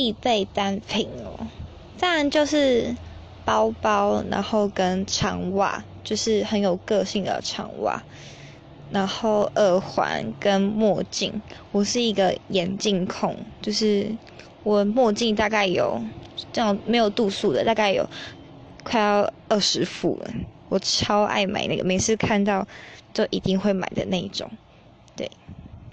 必备单品哦，当然就是包包，然后跟长袜，就是很有个性的长袜，然后耳环跟墨镜。我是一个眼镜控，就是我墨镜大概有这样没有度数的，大概有快要二十副了。我超爱买那个，每次看到就一定会买的那种，对。